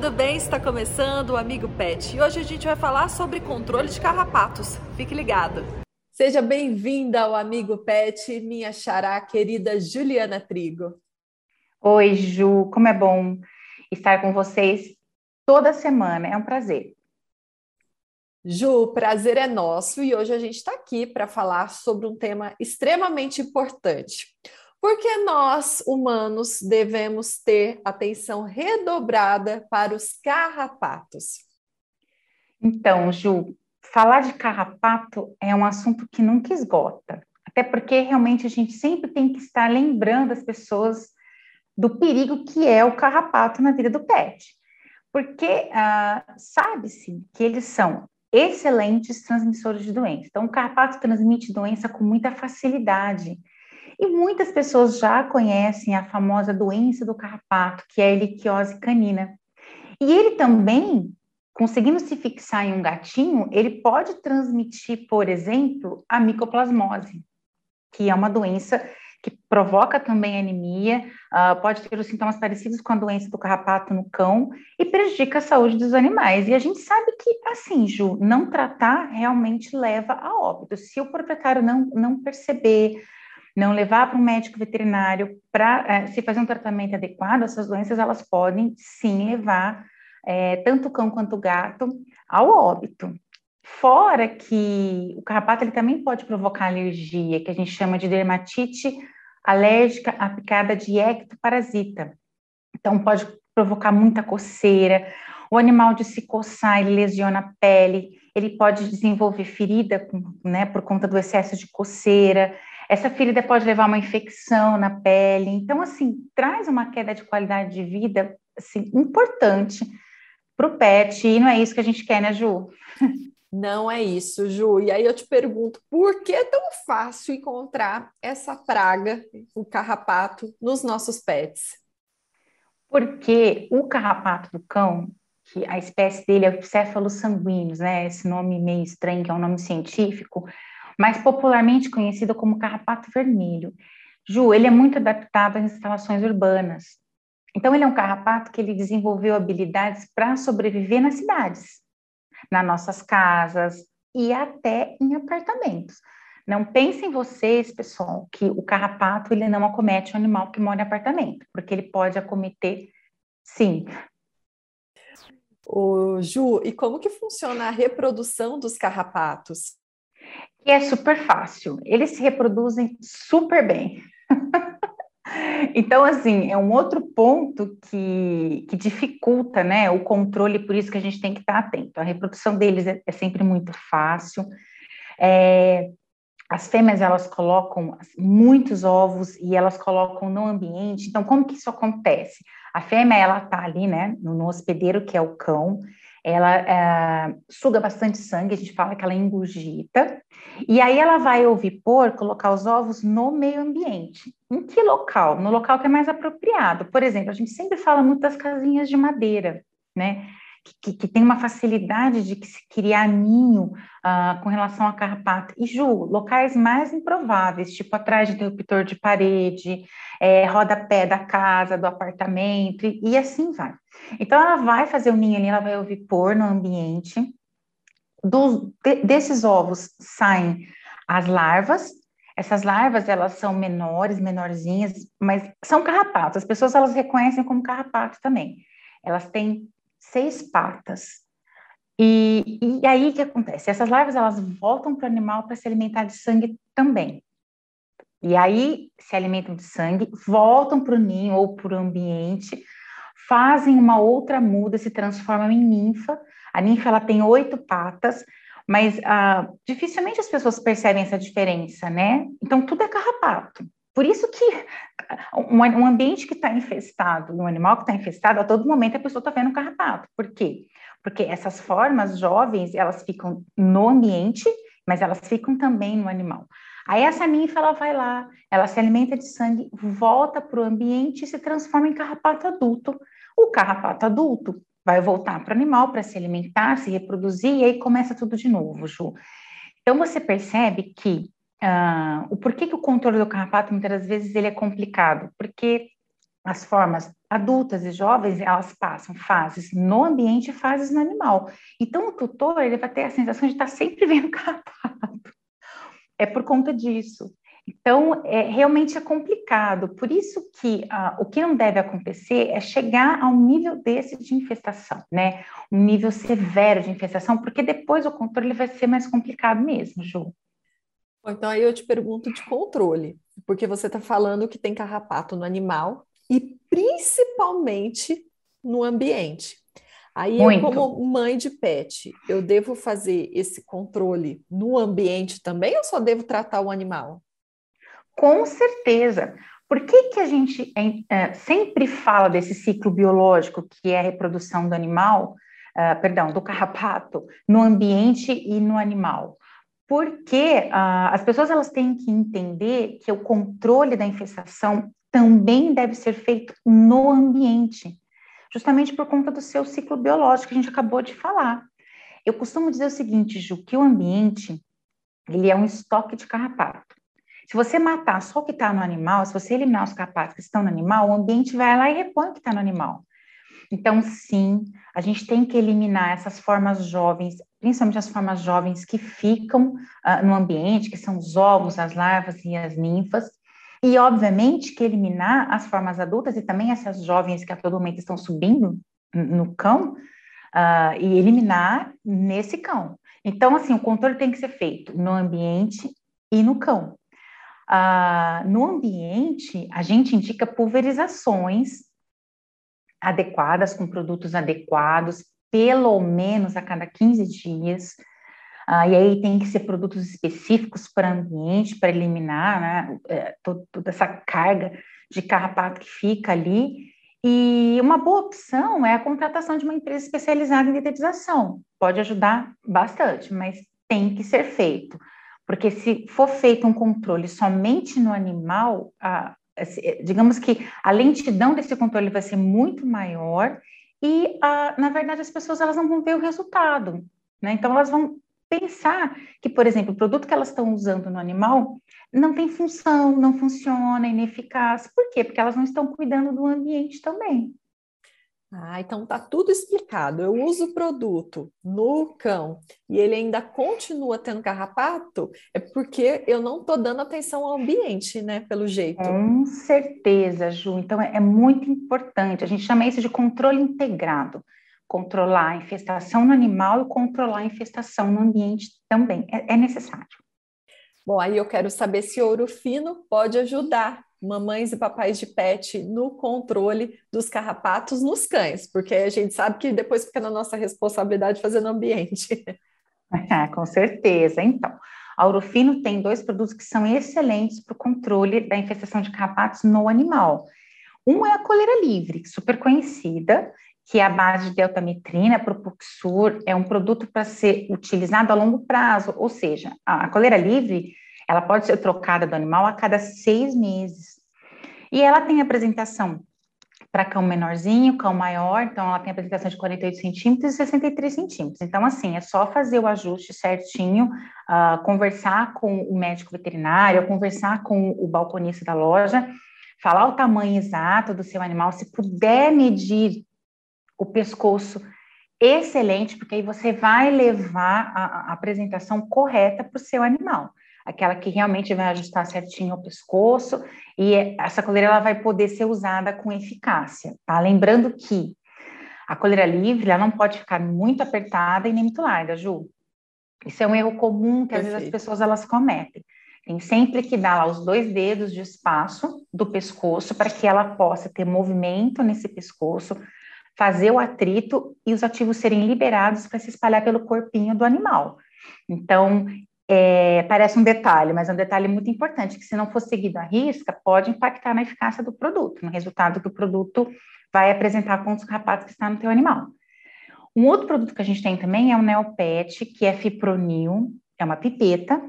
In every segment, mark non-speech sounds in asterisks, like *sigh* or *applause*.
Tudo bem? Está começando o Amigo Pet e hoje a gente vai falar sobre controle de carrapatos. Fique ligado! Seja bem-vinda ao Amigo Pet, minha xará querida Juliana Trigo. Oi, Ju, como é bom estar com vocês toda semana, é um prazer. Ju, o prazer é nosso e hoje a gente está aqui para falar sobre um tema extremamente importante. Porque nós, humanos, devemos ter atenção redobrada para os carrapatos. Então, Ju, falar de carrapato é um assunto que nunca esgota. Até porque realmente a gente sempre tem que estar lembrando as pessoas do perigo que é o carrapato na vida do pet. Porque ah, sabe-se que eles são excelentes transmissores de doença. Então, o carrapato transmite doença com muita facilidade. E muitas pessoas já conhecem a famosa doença do carrapato, que é a heliquiose canina. E ele também, conseguindo se fixar em um gatinho, ele pode transmitir, por exemplo, a micoplasmose, que é uma doença que provoca também anemia, uh, pode ter os sintomas parecidos com a doença do carrapato no cão e prejudica a saúde dos animais. E a gente sabe que, assim, Ju, não tratar realmente leva a óbito. Se o proprietário não, não perceber, não levar para um médico veterinário para é, se fazer um tratamento adequado, essas doenças elas podem sim levar é, tanto o cão quanto o gato ao óbito. Fora que o carrapato ele também pode provocar alergia, que a gente chama de dermatite alérgica à picada de ectoparasita. Então pode provocar muita coceira. O animal de se coçar, ele lesiona a pele, ele pode desenvolver ferida, né, por conta do excesso de coceira. Essa ferida pode levar a uma infecção na pele. Então, assim, traz uma queda de qualidade de vida assim, importante para o pet. E não é isso que a gente quer, né, Ju? Não é isso, Ju. E aí eu te pergunto, por que é tão fácil encontrar essa praga, o carrapato, nos nossos pets? Porque o carrapato do cão, que a espécie dele é o Cephalus sanguíneos, né? Esse nome meio estranho, que é um nome científico, mais popularmente conhecido como carrapato vermelho. Ju, ele é muito adaptado às instalações urbanas. Então, ele é um carrapato que ele desenvolveu habilidades para sobreviver nas cidades, nas nossas casas e até em apartamentos. Não pensem vocês, pessoal, que o carrapato ele não acomete o animal que mora em apartamento, porque ele pode acometer, sim. O Ju, e como que funciona a reprodução dos carrapatos? Que é super fácil. Eles se reproduzem super bem. *laughs* então, assim, é um outro ponto que, que dificulta né, o controle, por isso que a gente tem que estar atento. A reprodução deles é, é sempre muito fácil. É, as fêmeas, elas colocam muitos ovos e elas colocam no ambiente. Então, como que isso acontece? A fêmea, ela tá ali, né, no, hospedeiro, que é o cão, ela é, suga bastante sangue, a gente fala que ela engurgita, e aí ela vai ovipor, colocar os ovos no meio ambiente. Em que local? No local que é mais apropriado. Por exemplo, a gente sempre fala muito das casinhas de madeira, né? Que, que, tem uma facilidade de se criar ninho uh, com relação a carrapato. E, Ju, locais mais improváveis, tipo atrás de interruptor de parede, é, rodapé da casa, do apartamento, e, e assim vai. Então, ela vai fazer o ninho ali, ela vai ouvir pôr no ambiente. Do, de, desses ovos saem as larvas. Essas larvas, elas são menores, menorzinhas, mas são carrapatos. As pessoas, elas reconhecem como carrapato também. Elas têm seis patas. E, e aí, o que acontece? Essas larvas, elas voltam para o animal para se alimentar de sangue também. E aí, se alimentam de sangue, voltam para o ninho ou para o ambiente, fazem uma outra muda, se transformam em ninfa. A ninfa ela tem oito patas, mas ah, dificilmente as pessoas percebem essa diferença, né? Então tudo é carrapato. Por isso que um, um ambiente que está infestado, um animal que está infestado, a todo momento a pessoa está vendo um carrapato. Por quê? porque essas formas jovens, elas ficam no ambiente, mas elas ficam também no animal. Aí essa ninfa, ela vai lá, ela se alimenta de sangue, volta para o ambiente e se transforma em carrapato adulto. O carrapato adulto vai voltar para o animal para se alimentar, se reproduzir, e aí começa tudo de novo, Ju. Então você percebe que uh, o porquê que o controle do carrapato muitas vezes ele é complicado, porque as formas adultas e jovens, elas passam fases no ambiente e fases no animal. Então, o tutor, ele vai ter a sensação de estar sempre *laughs* vendo carrapato. É por conta disso. Então, é, realmente é complicado. Por isso que ah, o que não deve acontecer é chegar a um nível desse de infestação, né? Um nível severo de infestação, porque depois o controle vai ser mais complicado mesmo, Ju. Então, aí eu te pergunto de controle, porque você está falando que tem carrapato no animal e principalmente no ambiente. Aí, Muito. eu, como mãe de pet, eu devo fazer esse controle no ambiente também ou só devo tratar o animal? Com certeza. Por que, que a gente é, sempre fala desse ciclo biológico que é a reprodução do animal, uh, perdão, do carrapato, no ambiente e no animal? Porque uh, as pessoas elas têm que entender que o controle da infestação também deve ser feito no ambiente, justamente por conta do seu ciclo biológico que a gente acabou de falar. Eu costumo dizer o seguinte, Ju, que o ambiente ele é um estoque de carrapato. Se você matar só o que está no animal, se você eliminar os carrapatos que estão no animal, o ambiente vai lá e repõe o que está no animal. Então, sim, a gente tem que eliminar essas formas jovens, principalmente as formas jovens que ficam uh, no ambiente, que são os ovos, as larvas e as ninfas, e, obviamente, que eliminar as formas adultas e também essas jovens que a todo momento estão subindo no cão, uh, e eliminar nesse cão. Então, assim, o controle tem que ser feito no ambiente e no cão. Uh, no ambiente, a gente indica pulverizações adequadas, com produtos adequados, pelo menos a cada 15 dias. Uh, e aí tem que ser produtos específicos para ambiente, para eliminar né, é, toda essa carga de carrapato que fica ali. E uma boa opção é a contratação de uma empresa especializada em detetização. Pode ajudar bastante, mas tem que ser feito. Porque se for feito um controle somente no animal, a, digamos que a lentidão desse controle vai ser muito maior e, a, na verdade, as pessoas elas não vão ver o resultado. Né? Então, elas vão pensar que, por exemplo, o produto que elas estão usando no animal não tem função, não funciona, é ineficaz. Por quê? Porque elas não estão cuidando do ambiente também. Ah, então tá tudo explicado. Eu uso o produto no cão e ele ainda continua tendo carrapato, é porque eu não tô dando atenção ao ambiente, né? Pelo jeito. Com certeza, Ju. Então é, é muito importante. A gente chama isso de controle integrado. Controlar a infestação no animal e controlar a infestação no ambiente também. É, é necessário. Bom, aí eu quero saber se ouro fino pode ajudar mamães e papais de pet no controle dos carrapatos nos cães, porque a gente sabe que depois fica na nossa responsabilidade fazer no ambiente. É, *laughs* com certeza. Então, a Urofino tem dois produtos que são excelentes para o controle da infestação de carrapatos no animal. Um é a coleira livre, super conhecida, que é a base de deltametrina, Propuxur, é um produto para ser utilizado a longo prazo, ou seja, a coleira livre ela pode ser trocada do animal a cada seis meses. E ela tem apresentação para cão menorzinho, cão maior, então ela tem apresentação de 48 centímetros e 63 centímetros. Então, assim, é só fazer o ajuste certinho, uh, conversar com o médico veterinário, conversar com o balconista da loja, falar o tamanho exato do seu animal, se puder medir o pescoço, excelente, porque aí você vai levar a, a apresentação correta para o seu animal aquela que realmente vai ajustar certinho o pescoço, e essa coleira ela vai poder ser usada com eficácia, tá? Lembrando que a coleira livre, ela não pode ficar muito apertada e nem muito larga, Ju. Isso é um erro comum que às vezes as pessoas elas cometem. Tem sempre que dar lá os dois dedos de espaço do pescoço para que ela possa ter movimento nesse pescoço, fazer o atrito e os ativos serem liberados para se espalhar pelo corpinho do animal. Então, é, parece um detalhe, mas é um detalhe muito importante, que se não for seguido à risca, pode impactar na eficácia do produto, no resultado que o produto vai apresentar com os carrapatos que está no teu animal. Um outro produto que a gente tem também é o Neopet, que é fipronil, é uma pipeta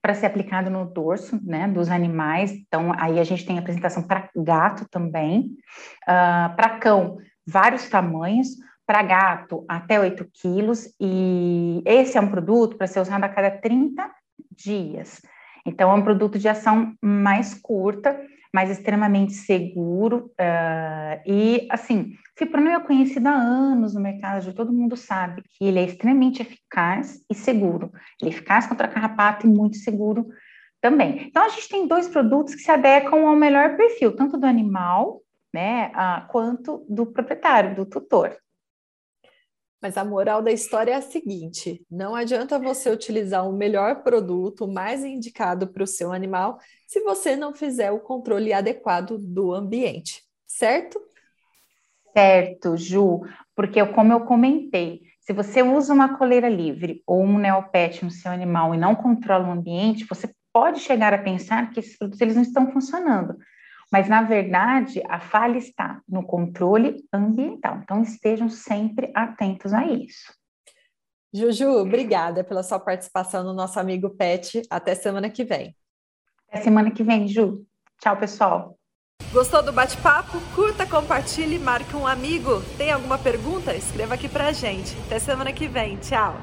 para ser aplicado no dorso, né, dos animais. Então, aí a gente tem apresentação para gato também, uh, para cão, vários tamanhos, para gato até 8 quilos, e esse é um produto para ser usado a cada 30 dias. Então, é um produto de ação mais curta, mas extremamente seguro. Uh, e, assim, Fipronil é conhecido há anos no mercado, todo mundo sabe que ele é extremamente eficaz e seguro. Ele é eficaz contra carrapato e muito seguro também. Então, a gente tem dois produtos que se adequam ao melhor perfil, tanto do animal, né, uh, quanto do proprietário, do tutor. Mas a moral da história é a seguinte: não adianta você utilizar o melhor produto, o mais indicado para o seu animal, se você não fizer o controle adequado do ambiente, certo? Certo, Ju, porque como eu comentei, se você usa uma coleira livre ou um neopet no seu animal e não controla o ambiente, você pode chegar a pensar que esses produtos eles não estão funcionando. Mas, na verdade, a falha está no controle ambiental. Então, estejam sempre atentos a isso. Juju, obrigada pela sua participação no nosso amigo Pet. Até semana que vem. Até semana que vem, Ju. Tchau, pessoal. Gostou do bate-papo? Curta, compartilhe, marque um amigo. Tem alguma pergunta? Escreva aqui pra gente. Até semana que vem. Tchau.